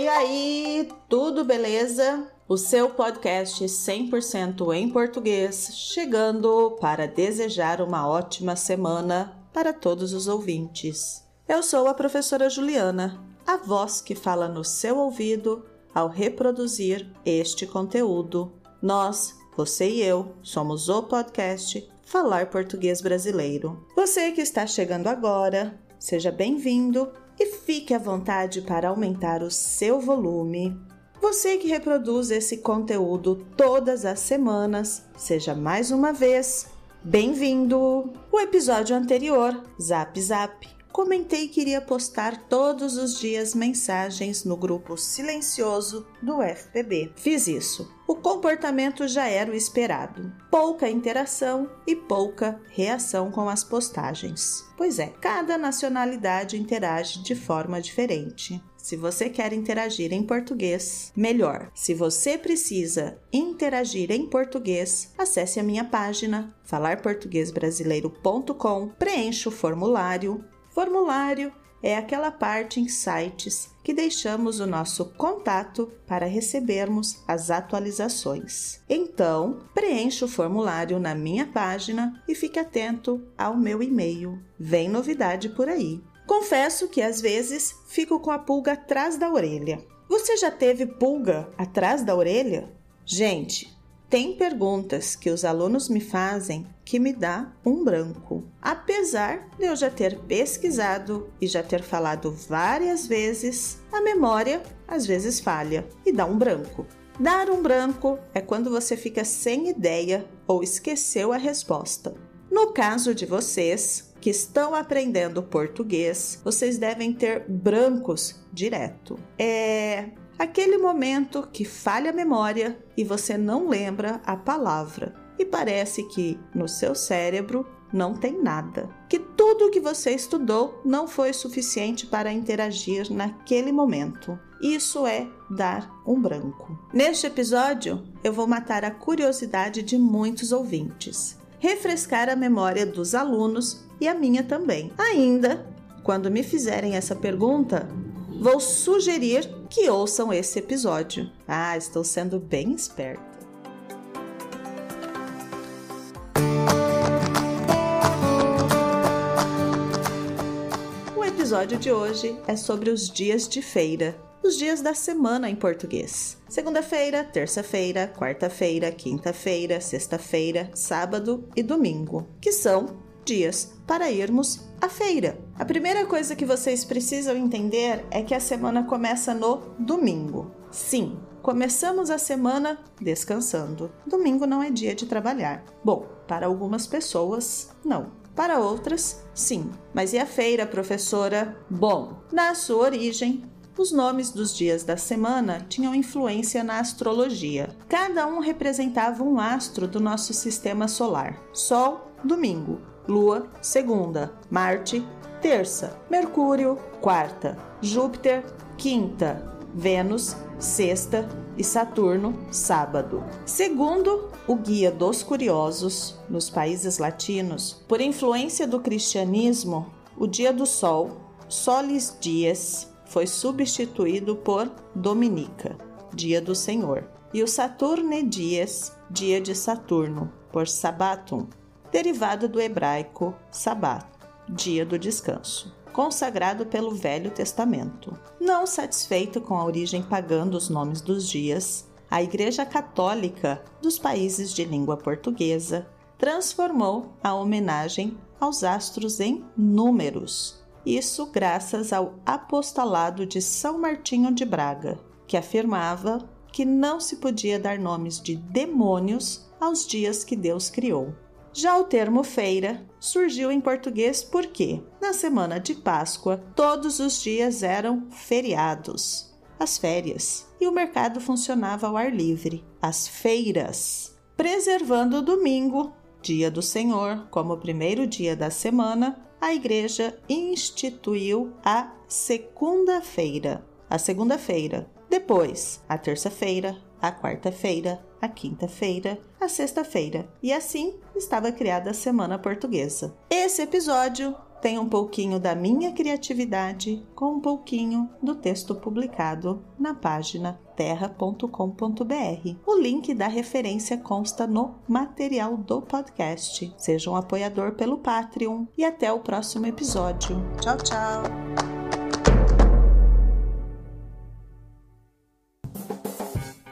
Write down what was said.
E aí, tudo beleza? O seu podcast 100% em português, chegando para desejar uma ótima semana para todos os ouvintes. Eu sou a professora Juliana, a voz que fala no seu ouvido ao reproduzir este conteúdo. Nós, você e eu, somos o podcast Falar Português Brasileiro. Você que está chegando agora, seja bem-vindo e fique à vontade para aumentar o seu volume. Você que reproduz esse conteúdo todas as semanas, seja mais uma vez bem-vindo! O episódio anterior, Zap Zap, comentei que iria postar todos os dias mensagens no grupo silencioso do FPB. Fiz isso. O comportamento já era o esperado: pouca interação e pouca reação com as postagens. Pois é, cada nacionalidade interage de forma diferente. Se você quer interagir em português, melhor. Se você precisa interagir em português, acesse a minha página falarportuguesbrasileiro.com, preencha o formulário Formulário é aquela parte em sites que deixamos o nosso contato para recebermos as atualizações. Então, preencha o formulário na minha página e fique atento ao meu e-mail. Vem novidade por aí. Confesso que às vezes fico com a pulga atrás da orelha. Você já teve pulga atrás da orelha? Gente, tem perguntas que os alunos me fazem que me dá um branco. Apesar de eu já ter pesquisado e já ter falado várias vezes, a memória às vezes falha e dá um branco. Dar um branco é quando você fica sem ideia ou esqueceu a resposta. No caso de vocês que estão aprendendo português, vocês devem ter brancos direto. É aquele momento que falha a memória e você não lembra a palavra e parece que no seu cérebro não tem nada, que tudo o que você estudou não foi suficiente para interagir naquele momento. Isso é dar um branco. Neste episódio, eu vou matar a curiosidade de muitos ouvintes, refrescar a memória dos alunos e a minha também. Ainda, quando me fizerem essa pergunta, vou sugerir que ouçam esse episódio. Ah, estou sendo bem esperta. Episódio de hoje é sobre os dias de feira, os dias da semana em português. Segunda-feira, terça-feira, quarta-feira, quinta-feira, sexta-feira, sábado e domingo, que são dias para irmos à feira. A primeira coisa que vocês precisam entender é que a semana começa no domingo. Sim, começamos a semana descansando. Domingo não é dia de trabalhar. Bom, para algumas pessoas, não. Para outras, sim. Mas e a feira, professora? Bom, na sua origem, os nomes dos dias da semana tinham influência na astrologia. Cada um representava um astro do nosso sistema solar: Sol, domingo, Lua, segunda, Marte, terça, Mercúrio, quarta, Júpiter, quinta, Vênus, sexta e Saturno, sábado. Segundo o Guia dos Curiosos, nos países latinos, por influência do cristianismo, o dia do Sol, Solis Dias, foi substituído por Dominica, dia do Senhor, e o Saturne Dias, dia de Saturno, por Sabatum, derivado do hebraico Sabat, dia do descanso, consagrado pelo Velho Testamento. Não satisfeito com a origem pagã dos nomes dos dias, a Igreja Católica dos países de língua portuguesa transformou a homenagem aos astros em números. Isso graças ao apostolado de São Martinho de Braga, que afirmava que não se podia dar nomes de demônios aos dias que Deus criou. Já o termo feira surgiu em português porque, na semana de Páscoa, todos os dias eram feriados, as férias, e o mercado funcionava ao ar livre, as feiras, preservando o domingo, dia do Senhor, como o primeiro dia da semana. A igreja instituiu a segunda-feira, a segunda-feira, depois a terça-feira, a quarta-feira, a quinta-feira, a sexta-feira, e assim estava criada a Semana Portuguesa. Esse episódio tem um pouquinho da minha criatividade com um pouquinho do texto publicado na página terra.com.br. O link da referência consta no material do podcast. Seja um apoiador pelo Patreon e até o próximo episódio. Tchau, tchau!